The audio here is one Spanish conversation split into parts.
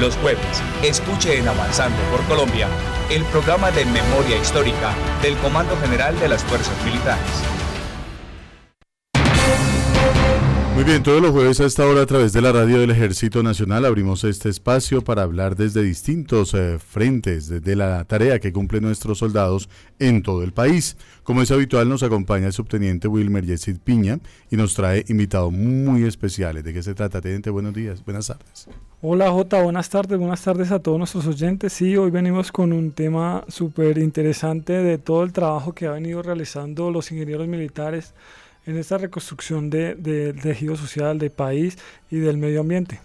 Los jueves, escuche en Avanzando por Colombia el programa de memoria histórica del Comando General de las Fuerzas Militares. Muy bien, todos los jueves a esta hora a través de la radio del Ejército Nacional abrimos este espacio para hablar desde distintos eh, frentes, desde la tarea que cumplen nuestros soldados en todo el país. Como es habitual, nos acompaña el subteniente Wilmer Yesid Piña y nos trae invitados muy especiales. ¿De qué se trata, teniente? Buenos días, buenas tardes. Hola Jota, buenas tardes, buenas tardes a todos nuestros oyentes. Sí, hoy venimos con un tema súper interesante de todo el trabajo que han venido realizando los ingenieros militares en esta reconstrucción del tejido social del país y del medio ambiente.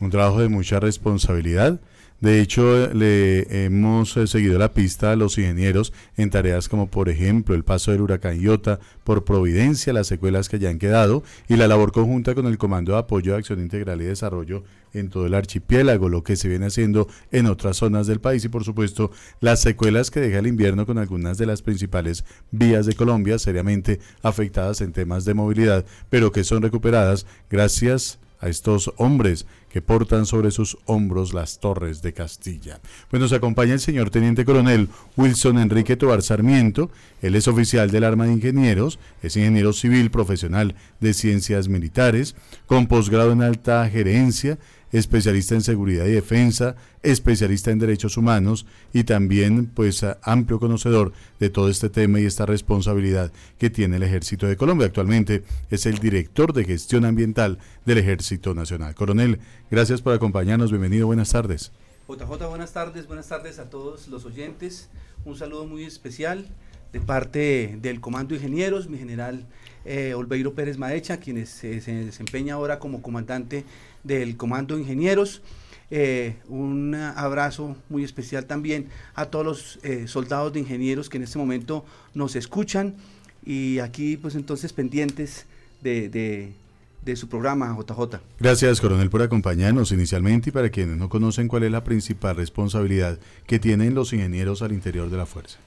Un trabajo de mucha responsabilidad. De hecho, le hemos eh, seguido la pista a los ingenieros en tareas como, por ejemplo, el paso del huracán Iota por Providencia, las secuelas que ya han quedado y la labor conjunta con el Comando de Apoyo de Acción Integral y Desarrollo en todo el archipiélago, lo que se viene haciendo en otras zonas del país y por supuesto las secuelas que deja el invierno con algunas de las principales vías de Colombia seriamente afectadas en temas de movilidad, pero que son recuperadas gracias a estos hombres que portan sobre sus hombros las torres de Castilla. Pues nos acompaña el señor Teniente Coronel Wilson Enrique Tobar Sarmiento, él es oficial del Arma de Ingenieros, es ingeniero civil profesional de ciencias militares, con posgrado en alta gerencia, especialista en seguridad y defensa, especialista en derechos humanos y también pues amplio conocedor de todo este tema y esta responsabilidad que tiene el Ejército de Colombia. Actualmente es el director de gestión ambiental del Ejército Nacional. Coronel, gracias por acompañarnos, bienvenido, buenas tardes. JJ, buenas tardes, buenas tardes a todos los oyentes. Un saludo muy especial de parte del Comando de Ingenieros, mi general eh, Olveiro Pérez Maecha, quien se desempeña ahora como comandante del Comando de Ingenieros. Eh, un abrazo muy especial también a todos los eh, soldados de ingenieros que en este momento nos escuchan y aquí pues entonces pendientes de, de, su programa JJ. Gracias coronel por acompañarnos inicialmente y para quienes no conocen cuál es la principal responsabilidad que tienen los ingenieros al interior de la fuerza.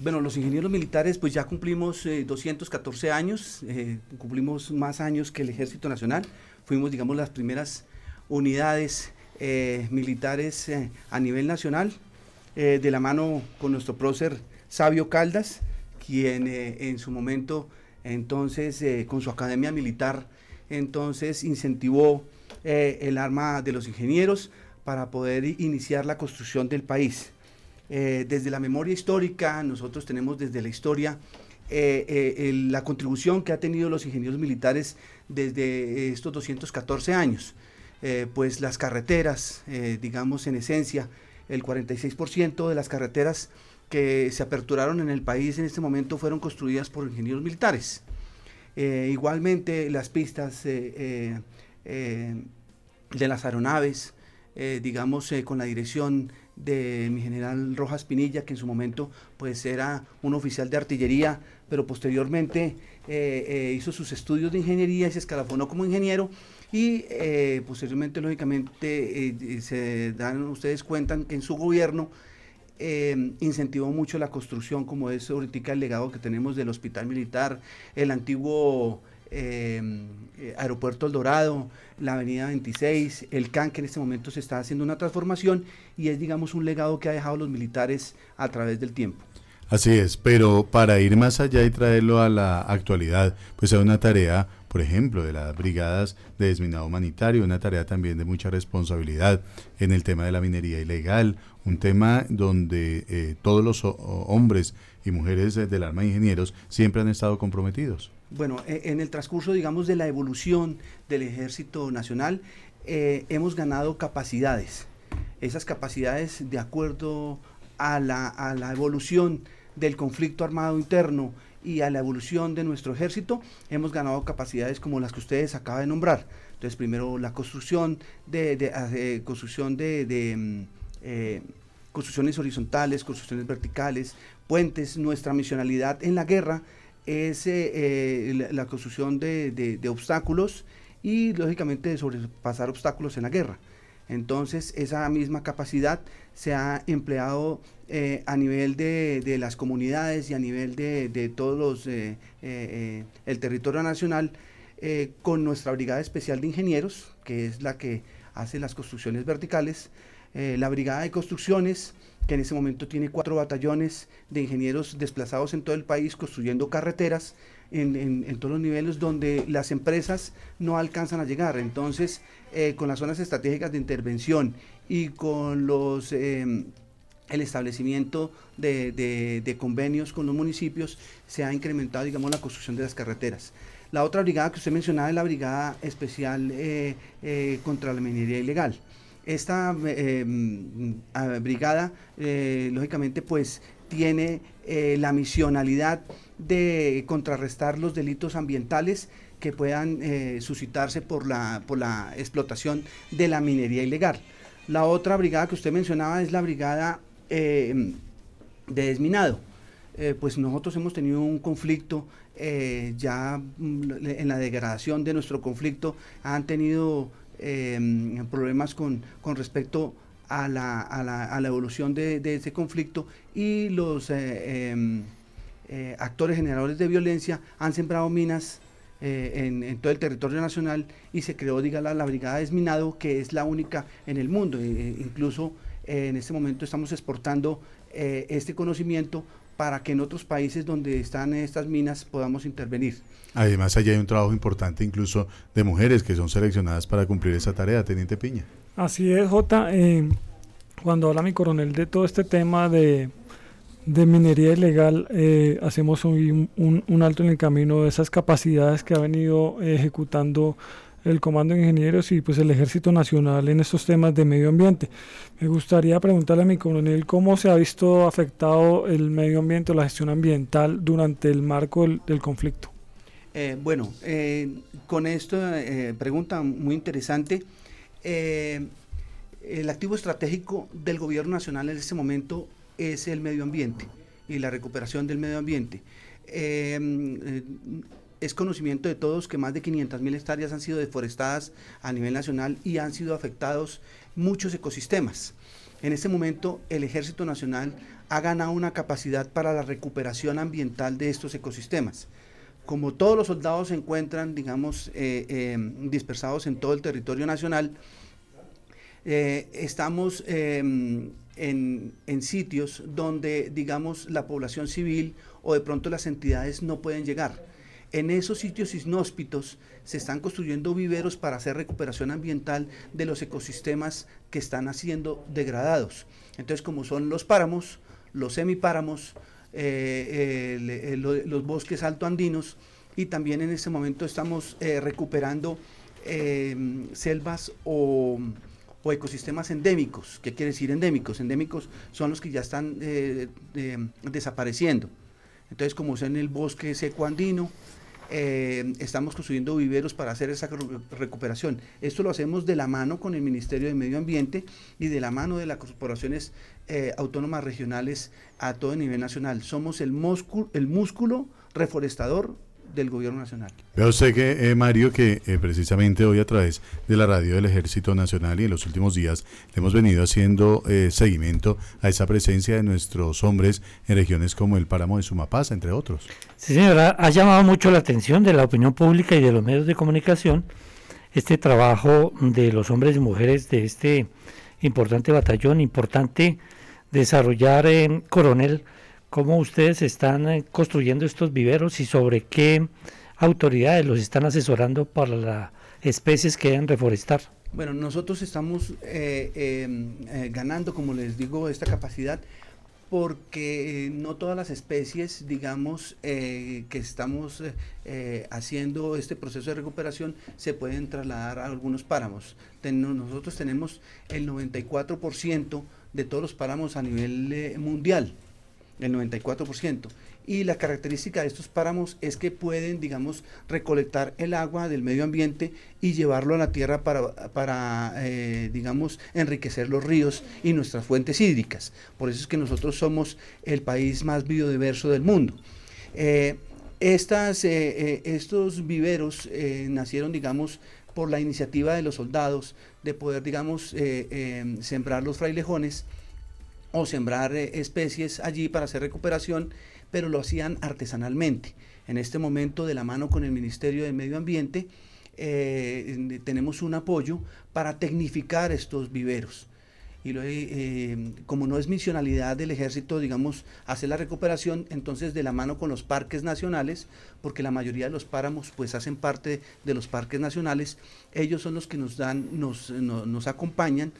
Bueno, los ingenieros militares pues ya cumplimos 214 eh, años, cumplimos más años que el Ejército Nacional fuimos, digamos, las primeras unidades eh, militares eh, a nivel nacional, eh, de la mano con nuestro prócer Sabio Caldas, quien en su momento, entonces, con su academia militar, entonces incentivó el arma de los ingenieros para poder iniciar la construcción del país. Desde la memoria histórica, nosotros tenemos desde la historia la contribución que ha tenido los ingenieros militares desde estos 214 años. Eh, pues las carreteras, eh, digamos en esencia, el 46% de las carreteras que se aperturaron en el país en este momento fueron construidas por ingenieros militares. Eh, igualmente las pistas de las aeronaves, digamos con la dirección de mi general Rojas Pinilla, que en su momento pues era un oficial de artillería, pero posteriormente eh, eh, hizo sus estudios de ingeniería y se escalafonó como ingeniero. Y eh, posteriormente, lógicamente, se dan ustedes cuentan que en su gobierno incentivó mucho la construcción, como es ahorita el legado que tenemos del hospital militar, el antiguo aeropuerto El Dorado, la avenida 26, el CAN, que en este momento se está haciendo una transformación y es, digamos, un legado que ha dejado los militares a través del tiempo. Así es, pero para ir más allá y traerlo a la actualidad, pues hay una tarea, por ejemplo, de las brigadas de desminado humanitario, una tarea también de mucha responsabilidad en el tema de la minería ilegal, un tema donde eh, todos los hombres y mujeres del arma de ingenieros siempre han estado comprometidos. Bueno, e, en el transcurso, digamos, de la evolución del Ejército Nacional, eh, hemos ganado capacidades. Esas capacidades, de acuerdo a la, a la evolución del conflicto armado interno y a la evolución de nuestro ejército, hemos ganado capacidades como las que ustedes acaban de nombrar. Entonces, primero la construcción de, de, eh, construcción de, mm, eh, construcciones horizontales, construcciones verticales, puentes. Nuestra misionalidad en la guerra es eh, la, construcción de, obstáculos y, lógicamente, de sobrepasar obstáculos en la guerra. Entonces, esa misma capacidad se ha empleado eh, a nivel de, las comunidades y a nivel de, de todos los, eh, eh, el territorio nacional, con nuestra Brigada Especial de Ingenieros, que es la que hace las construcciones verticales. Eh, la Brigada de Construcciones, que en ese momento tiene cuatro batallones de ingenieros desplazados en todo el país construyendo carreteras en, todos los niveles donde las empresas no alcanzan a llegar. Entonces, eh, con las zonas estratégicas de intervención y con los... Em, el establecimiento de, convenios con los municipios se ha incrementado, digamos, la construcción de las carreteras. La otra brigada que usted mencionaba es la Brigada Especial eh, eh, contra la Minería Ilegal. Esta em, brigada, lógicamente, pues tiene la misionalidad de contrarrestar los delitos ambientales que puedan eh, suscitarse por la, por la explotación de la minería ilegal. La otra brigada que usted mencionaba es la brigada eh, de desminado. Eh, pues nosotros hemos tenido un conflicto ya mm, en la degradación de nuestro conflicto, han tenido problemas con, con respecto a la, a la, a la evolución de, ese conflicto y los em, eh, actores generadores de violencia han sembrado minas eh, en, todo el territorio nacional y se creó, diga la, Brigada Desminado, que es la única en el mundo. E, incluso eh, en este momento estamos exportando este conocimiento para que en otros países donde están estas minas podamos intervenir. Además, allá hay un trabajo importante incluso de mujeres que son seleccionadas para cumplir esa tarea, Teniente Piña. Así es, Jota. cuando habla mi coronel de todo este tema de de minería ilegal eh, hacemos un, un, alto en el camino de esas capacidades que ha venido ejecutando el Comando de Ingenieros y pues el Ejército Nacional en estos temas de medio ambiente. Me gustaría preguntarle a mi coronel cómo se ha visto afectado el medio ambiente o la gestión ambiental durante el marco del, conflicto. Eh, bueno, eh, con esta pregunta muy interesante, el activo estratégico del gobierno nacional en este momento es el medio ambiente y la recuperación del medio ambiente. Es conocimiento de todos que más de 500 mil hectáreas han sido deforestadas a nivel nacional y han sido afectados muchos ecosistemas. En este momento el Ejército Nacional ha ganado una capacidad para la recuperación ambiental de estos ecosistemas. Como todos los soldados se encuentran, digamos, eh, em, dispersados en todo el territorio nacional, eh, estamos em, en, sitios donde, digamos, la población civil o de pronto las entidades no pueden llegar. En esos sitios inhóspitos se están construyendo viveros para hacer recuperación ambiental de los ecosistemas que están siendo degradados. Entonces, como son los páramos, los semipáramos, eh, los bosques altoandinos, y también en este momento estamos eh, recuperando eh, selvas o o ecosistemas endémicos. ¿Qué quiere decir endémicos? Endémicos son los que ya están eh, desapareciendo. Entonces, como es en el bosque seco andino, eh, estamos construyendo viveros para hacer esa recuperación. Esto lo hacemos de la mano con el Ministerio de Medio Ambiente y de la mano de las corporaciones eh, autónomas regionales a todo nivel nacional. Somos el, el músculo reforestador del gobierno nacional. Veo usted que, eh, Mario, que eh, precisamente hoy a través de la radio del Ejército Nacional y en los últimos días le hemos venido haciendo eh, seguimiento a esa presencia de nuestros hombres en regiones como el Páramo de Sumapaz, entre otros. Sí, señora, ha llamado mucho la atención de la opinión pública y de los medios de comunicación este trabajo de los hombres y mujeres de este importante batallón, importante desarrollar en Coronel cómo ustedes están eh, construyendo estos viveros y sobre qué autoridades los están asesorando para las especies que deben reforestar. Bueno, nosotros estamos eh, em, eh, ganando, como les digo, esta capacidad porque no todas las especies, digamos, que estamos haciendo este proceso de recuperación se pueden trasladar a algunos páramos. nosotros tenemos el 94% de todos los páramos a nivel mundial el 94%. Y la característica de estos páramos es que pueden, digamos, recolectar el agua del medio ambiente y llevarlo a la tierra para, para eh, digamos, enriquecer los ríos y nuestras fuentes hídricas. Por eso es que nosotros somos el país más biodiverso del mundo. Eh, estas, eh, estos viveros nacieron, digamos, por la iniciativa de los soldados de poder, digamos, sembrar los frailejones o sembrar eh, especies allí para hacer recuperación, pero lo hacían artesanalmente. En este momento, de la mano con el Ministerio de Medio Ambiente, eh, tenemos un apoyo para tecnificar estos viveros. Y eh, como no es misionalidad del ejército, digamos, hacer la recuperación, entonces de la mano con los parques nacionales, porque la mayoría de los páramos pues hacen parte de los parques nacionales, ellos son los que nos dan, nos, nos acompañan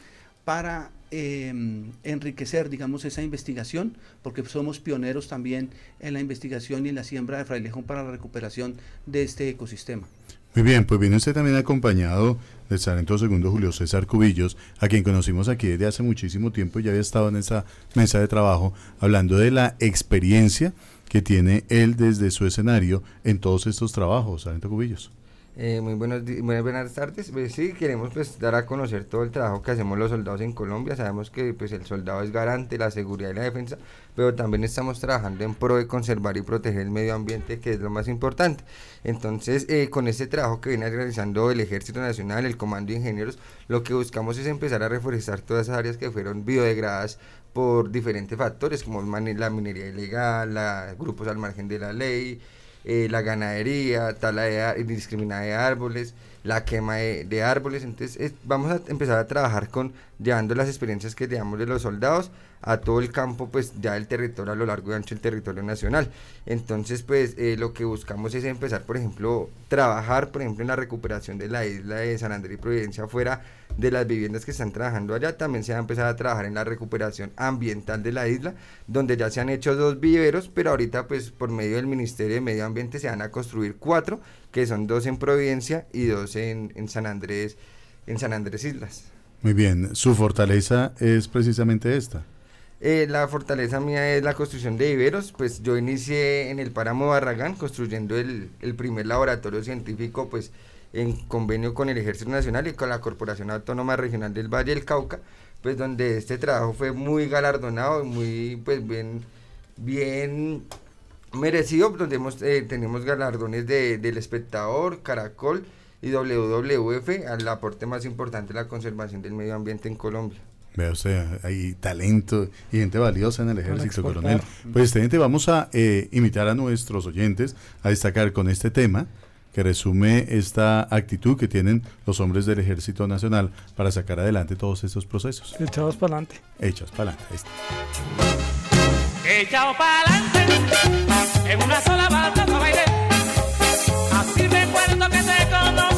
para em, enriquecer, digamos, esa investigación, porque somos pioneros también en la investigación y en la siembra de frailejón para la recuperación de este ecosistema. Muy bien, pues viene usted también acompañado del Sargento Segundo Julio César Cubillos, a quien conocimos aquí desde hace muchísimo tiempo, ya había estado en esa mesa de trabajo, hablando de la experiencia que tiene él desde su escenario en todos estos trabajos, Sargento Cubillos. Eh, muy, buenos muy buenas tardes. Sí, queremos pues dar a conocer todo el trabajo que hacemos los soldados en Colombia. Sabemos que pues el soldado es garante de la seguridad y la defensa, pero también estamos trabajando en pro de conservar y proteger el medio ambiente, que es lo más importante. Entonces, eh, con este trabajo que viene realizando el Ejército Nacional, el Comando de Ingenieros, lo que buscamos es empezar a reforestar todas esas áreas que fueron biodegradadas por diferentes factores, como la minería ilegal, la, grupos al margen de la ley, eh, la ganadería, tala de, indiscriminada de árboles, la quema de, árboles. Entonces vamos a empezar a trabajar con llevando las experiencias que llevamos de los soldados a todo el campo, pues ya del territorio a lo largo y ancho del territorio nacional. Entonces, pues eh, lo que buscamos es empezar, por ejemplo, trabajar, por ejemplo, en la recuperación de la isla de San Andrés y Providencia fuera de las viviendas que están trabajando allá. También se va a empezar a trabajar en la recuperación ambiental de la isla, donde ya se han hecho dos viveros, pero ahorita, pues por medio del Ministerio de Medio Ambiente se van a construir cuatro, que son dos en Providencia y dos en, en San Andrés, en San Andrés Islas. Muy bien, su fortaleza es precisamente esta. Eh, la fortaleza mía es la construcción de viveros, pues yo inicié en el páramo Barragán construyendo el, primer laboratorio científico pues en convenio con el Ejército Nacional y con la Corporación Autónoma Regional del Valle del Cauca, pues donde este trabajo fue muy galardonado muy pues bien, bien merecido, donde hemos, eh, tenemos galardones de, del espectador, Caracol y WWF al aporte más importante de la conservación del medio ambiente en Colombia. Vea usted, hay talento y gente valiosa en el ejército, coronel. Pues, gente, vamos a eh, invitar a nuestros oyentes a destacar con este tema que resume esta actitud que tienen los hombres del Ejército Nacional para sacar adelante todos estos procesos. Echados para adelante. Echados para adelante. Echados para adelante. En una sola banda Así recuerdo que te conocí,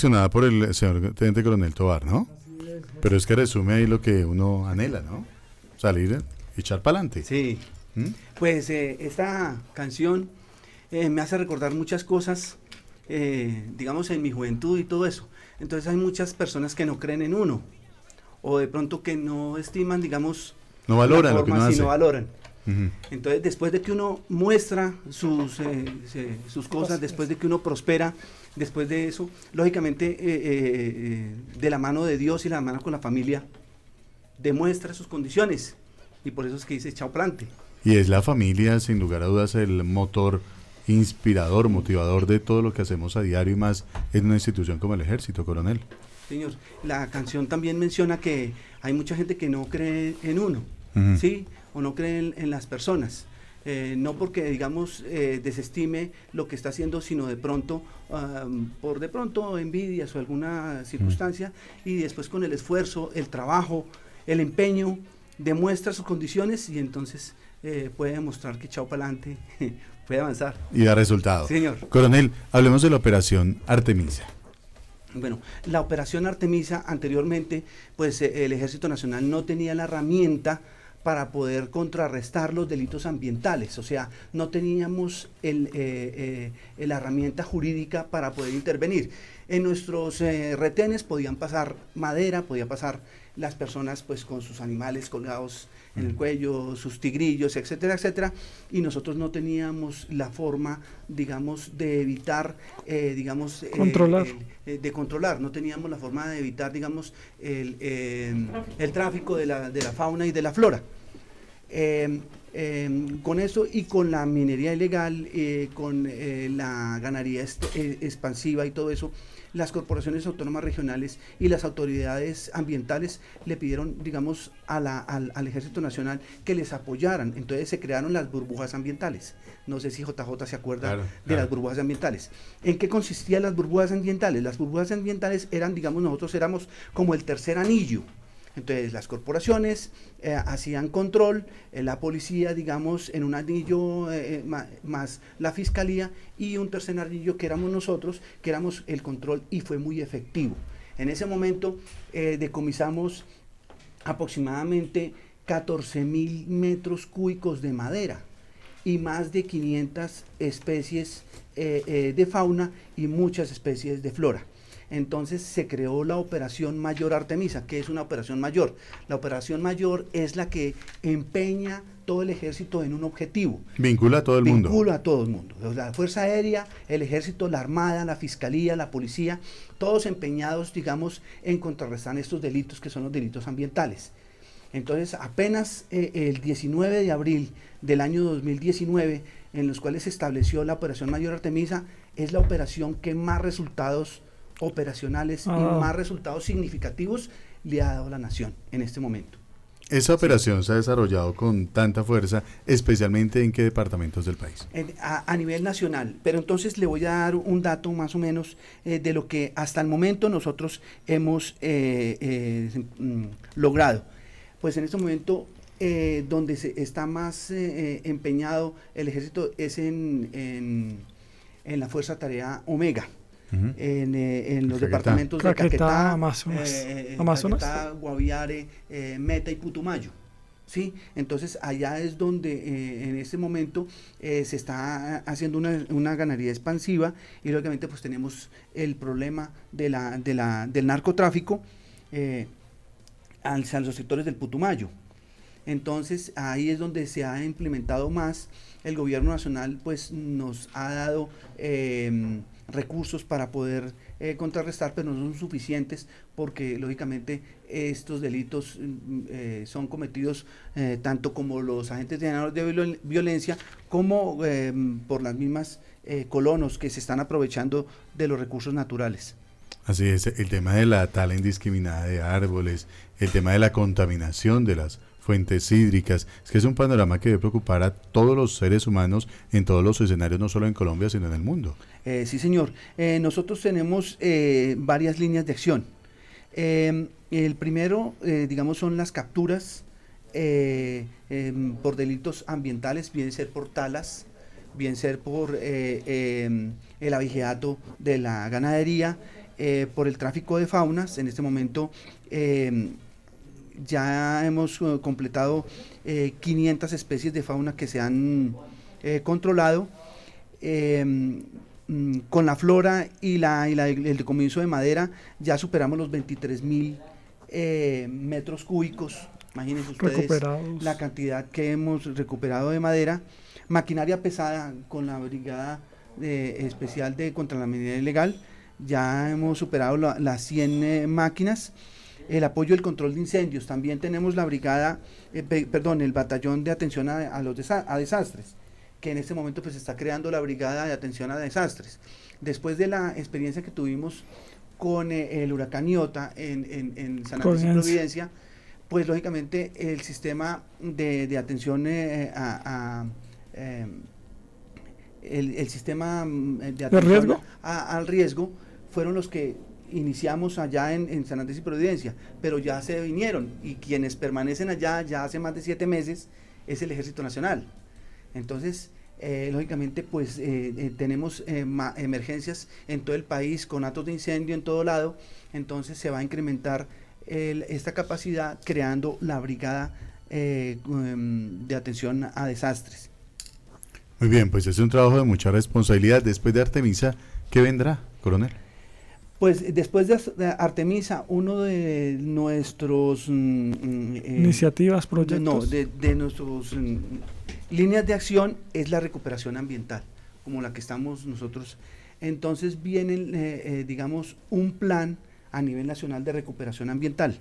seleccionada por el señor Teniente Coronel Tobar, ¿no? Pero es que resume ahí lo que uno anhela, ¿no? Salir y echar para adelante. Sí. ¿Mm? Pues eh, esta canción eh, me hace recordar muchas cosas, eh, digamos, en mi juventud y todo eso. Entonces hay muchas personas que no creen en uno, o de pronto que no estiman, digamos, no valoran lo que uno hace. no valoran. Entonces, después de que uno muestra sus, sus cosas, después de que uno prospera, después de eso, lógicamente, eh, eh, eh, de la mano de Dios y la mano con la familia, demuestra sus condiciones. Y por eso es que dice chao plante. Y es la familia, sin lugar a dudas, el motor inspirador, motivador de todo lo que hacemos a diario y más en una institución como el ejército, coronel. Señor, la canción también menciona que hay mucha gente que no cree en uno. ¿sí? O no cree en, en las personas. Eh, no porque, digamos, eh, desestime lo que está haciendo, sino de pronto, am, por de pronto envidias o alguna circunstancia, y después con el esfuerzo, el trabajo, el empeño, demuestra sus condiciones y entonces eh, puede demostrar que echado para adelante puede avanzar. Y da resultado. Sí, señor. Coronel, hablemos de la operación Artemisa. Bueno, la operación Artemisa anteriormente, pues el Ejército Nacional no tenía la herramienta para poder contrarrestar los delitos ambientales, o sea, no teníamos el, eh, eh, la herramienta jurídica para poder intervenir. En nuestros eh, retenes podían pasar madera, podía pasar las personas pues con sus animales colgados en el cuello, sus tigrillos, etcétera, etcétera, y nosotros no teníamos la forma, digamos, de evitar, eh, digamos, eh, Controlar. el- eh, de controlar, no teníamos la forma de evitar, digamos, el, eh, el tráfico de la, de la fauna y de la flora. Eh, eh, con eso y con la minería ilegal, eh, con eh, la ganadería eh, expansiva y todo eso, las corporaciones autónomas regionales y las autoridades ambientales le pidieron, digamos, a la- al, al Ejército Nacional que les apoyaran. Entonces se crearon las burbujas ambientales. No sé si JJ se acuerda Claro, de claro. las burbujas ambientales. ¿En qué consistían las burbujas ambientales? Las burbujas ambientales eran, digamos, nosotros éramos como el tercer anillo. Entonces las corporaciones eh, hacían control, eh, la policía, digamos, en un anillo eh, ma- más la fiscalía y un tercer anillo que éramos nosotros, que éramos el control y fue muy efectivo. En ese momento decomisamos aproximadamente 14 mil metros cúbicos de madera y más de 500 especies de fauna y muchas especies de flora. Entonces se creó la Operación Mayor Artemisa, que es una operación mayor. La operación mayor es la que empeña todo el ejército en un objetivo. Vincula a todo el mundo. Vincula a todo el mundo. La Fuerza Aérea, el Ejército, la Armada, la Fiscalía, la Policía, todos empeñados, digamos, en contrarrestar estos delitos que son los delitos ambientales. Entonces, apenas eh, el 19 de abril del año 2019, en los cuales se estableció la Operación Mayor Artemisa, es la operación que más resultados operacionales Ah. y más resultados significativos le ha dado la nación en este momento. Esa operación se ha desarrollado con tanta fuerza, especialmente en qué departamentos del país. en- a, a nivel nacional. Pero entonces le voy a dar un dato más o menos eh, de lo que hasta el momento nosotros hemos eh, eh, mm, logrado. Pues en este momento eh, donde se está más empeñado el ejército es en, en, en la Fuerza Tarea Omega. En, eh, en los Caquetá. departamentos de Caquetá, Caquetá, Amazonas. eh, eh, Amazonas. Caquetá, Guaviare, eh, Meta y Putumayo. ¿sí? Entonces allá es donde eh, en este momento eh, se está haciendo una, una ganadería expansiva y lógicamente pues tenemos el problema de la, de la, del narcotráfico eh, hacia los sectores del Putumayo. Entonces ahí es donde se ha implementado más. El gobierno nacional pues nos ha dado eh, recursos para poder eh, contrarrestar, pero no son suficientes porque lógicamente estos delitos mm, eh, son cometidos eh, tanto como los agentes de, de viol- violencia como eh, por las mismas colonos que se están aprovechando de los recursos naturales. Así es, el tema de la tala indiscriminada de árboles, el tema de la contaminación de las fuentes hídricas, es que es un panorama que debe preocupar a todos los seres humanos en todos los escenarios, no solo en Colombia, sino en el mundo. Eh, sí, señor. Eh, nosotros tenemos eh, varias líneas de acción. Eh, el primero, digamos, son las capturas em, por delitos ambientales, bien ser por talas, bien ser por em, el abigeato de la ganadería, por el tráfico de faunas. En este momento em, ya hemos eh, completado eh, 500 especies de fauna que se han eh, controlado. Em, mm, con la flora y, la, y la- el decomiso de madera ya superamos los 23 mil eh, metros cúbicos. Imagínense ustedes la cantidad que hemos recuperado de madera. Maquinaria pesada con la brigada de- especial de contra la minería ilegal. Ya hemos superado la- las 100 eh, máquinas. El apoyo del control de incendios. También tenemos la brigada, eh, pe- perdón, el batallón de atención a, a los desa- a desastres que en este momento pues está creando la brigada de atención a desastres. Después de la experiencia que tuvimos con eh, el huracán Iota en, en, en San Andrés y Providencia. Pues lógicamente el sistema de, atención eh, a, el, sistema de atención al riesgo fueron los que iniciamos allá en, San Andrés y Providencia, pero ya se vinieron y quienes permanecen allá ya hace más de siete meses es el Ejército Nacional. Entonces, eh, lógicamente, pues tenemos emergencias en todo el país con actos de incendio en todo lado, entonces se va a incrementar esta capacidad creando la brigada eh, em, de atención a desastres. Muy bien, pues es un trabajo de mucha responsabilidad. Después de Artemisa, ¿qué vendrá, coronel? Pues después de Artemisa, uno de nuestros... Mm, mm, eh, Iniciativas, proyectos. No, de, de nuestras mm, líneas de acción es la recuperación ambiental, como la que estamos nosotros. Entonces viene, eh, digamos, un plan a nivel nacional de recuperación ambiental.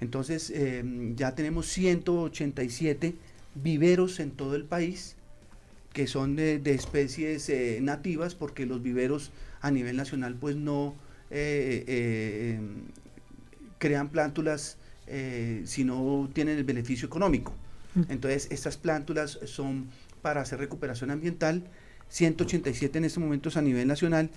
Entonces, eh, ya tenemos 187 viveros en todo el país que son de, especies eh, nativas porque los viveros a nivel nacional pues no eh, crean plántulas si no tienen el beneficio económico. Mm. Entonces, estas plántulas son para hacer recuperación ambiental, 187 en estos momentos a nivel nacional.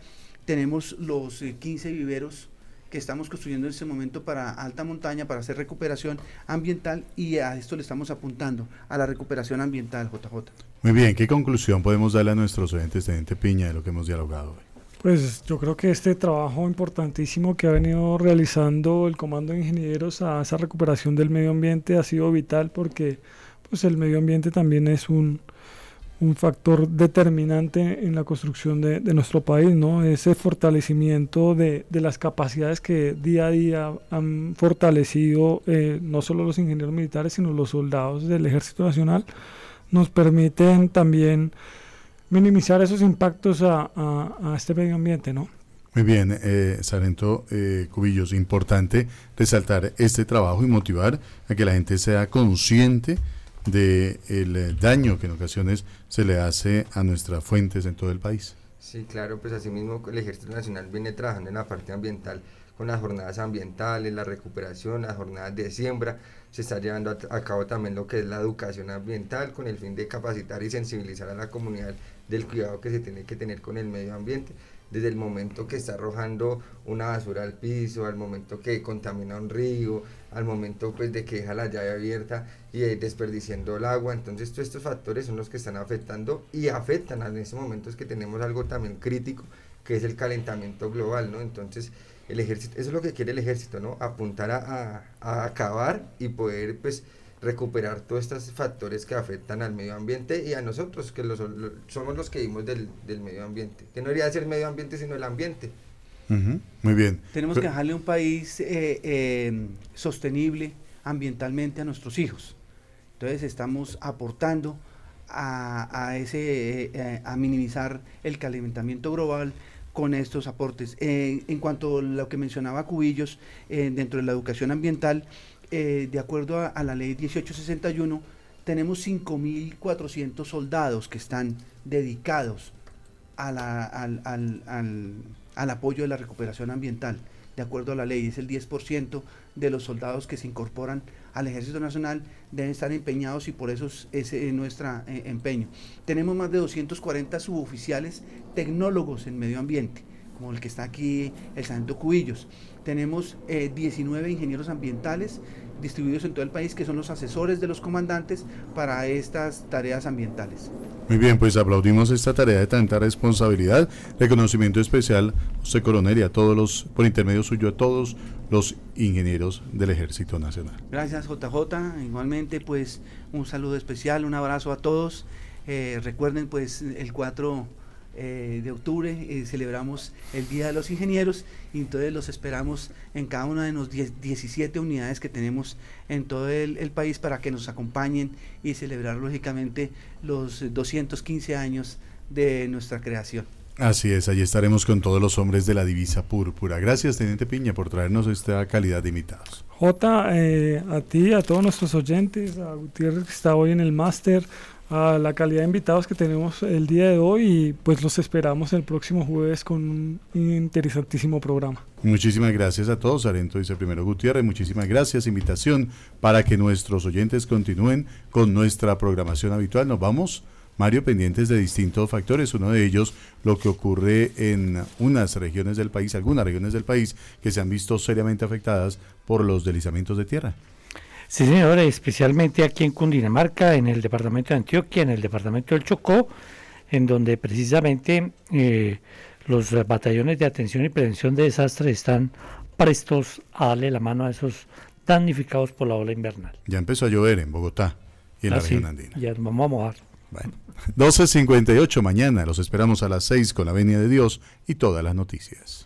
Tenemos los 15 viveros que estamos construyendo en este momento para alta montaña, para hacer recuperación ambiental y a esto le estamos apuntando, a la recuperación ambiental, JJ. Muy bien, ¿qué conclusión podemos darle a nuestros oyentes, Teniente Piña, de lo que hemos dialogado hoy? Pues yo creo que este trabajo importantísimo que ha venido realizando el Comando de Ingenieros a esa recuperación del medio ambiente ha sido vital porque pues el medio ambiente también es un, un factor determinante en la construcción de, nuestro país, ¿no? Ese fortalecimiento de, las capacidades que día a día han fortalecido eh, no solo los ingenieros militares, sino los soldados del Ejército Nacional, nos permiten también minimizar esos impactos a, este medio ambiente, ¿no? Muy bien, eh, Sarento eh, Cubillos, importante resaltar este trabajo y motivar a que la gente sea consciente del el daño que en ocasiones se le hace a nuestras fuentes en todo el país. Sí, claro, pues asimismo el Ejército Nacional viene trabajando en la parte ambiental las jornadas ambientales, la recuperación, las jornadas de siembra. Se está llevando a, cabo también lo que es la educación ambiental con el fin de capacitar y sensibilizar a la comunidad del cuidado que se tiene que tener con el medio ambiente desde el momento que está arrojando una basura al piso, al momento que contamina un río, al momento pues de que deja la llave abierta y desperdiciando el agua. Entonces todos estos factores son los que están afectando y afectan en estos momentos que tenemos algo también crítico que es el calentamiento global, ¿no? Entonces el ejército, eso es lo que quiere el ejército, ¿no? Apuntar a, a acabar y poder pues recuperar todos estos factores que afectan al medio ambiente y a nosotros, que los, somos los que vivimos del, medio ambiente. Que no debería ser el medio ambiente, sino el ambiente. Muy bien. Tenemos que dejarle un país eh, eh, sostenible ambientalmente a nuestros hijos. Entonces estamos aportando a, ese, eh, a minimizar el calentamiento global con estos aportes. en cuanto a lo que mencionaba Cubillos, dentro de la educación ambiental, eh, de acuerdo a, la ley 1861, tenemos 5.400 soldados que están dedicados al, apoyo de la recuperación ambiental. De acuerdo a la ley, es el 10% de los soldados que se incorporan al Ejército Nacional deben estar empeñados y por eso es, nuestro eh, empeño. Tenemos más de 240 suboficiales tecnólogos en medio ambiente, como el que está aquí, el Santo Cubillos. Tenemos 19 eh, ingenieros ambientales distribuidos en todo el país, que son los asesores de los comandantes para estas tareas ambientales. Muy bien, pues aplaudimos esta tarea de tanta responsabilidad. Reconocimiento especial, José Coronel, y a todos los, por intermedio suyo, a todos los ingenieros del Ejército Nacional. Gracias, JJ. Igualmente, pues un saludo especial, un abrazo a todos. Eh, recuerden, pues el 4 eh, de octubre eh, celebramos el Día de los Ingenieros y entonces los esperamos en cada una de las 17 unidades que tenemos en todo el, país para que nos acompañen y celebrar lógicamente los 215 años de nuestra creación. Así es, allí estaremos con todos los hombres de la divisa púrpura. Gracias, Teniente Piña, por traernos esta calidad de invitados. Jota, eh, a ti, a todos nuestros oyentes, a Gutiérrez que está hoy en el máster, a la calidad de invitados que tenemos el día de hoy y pues los esperamos el próximo jueves con un interesantísimo programa. Muchísimas gracias a todos, Arento Primero Gutiérrez, muchísimas gracias, invitación para que nuestros oyentes continúen con nuestra programación habitual. Nos vamos, Mario, pendientes de distintos factores, uno de ellos lo que ocurre en unas regiones del país, algunas regiones del país que se han visto seriamente afectadas por los deslizamientos de tierra. Sí, señor, especialmente aquí en Cundinamarca, en el departamento de Antioquia, en el departamento del Chocó, en donde precisamente eh, los batallones de atención y prevención de desastres están prestos a darle la mano a esos damnificados por la ola invernal. Ya empezó a llover en Bogotá y en la ah, región andina. Ya vamos a mojar. Bueno, 12.58 mañana, los esperamos a las 6 con la venia de Dios y todas las noticias.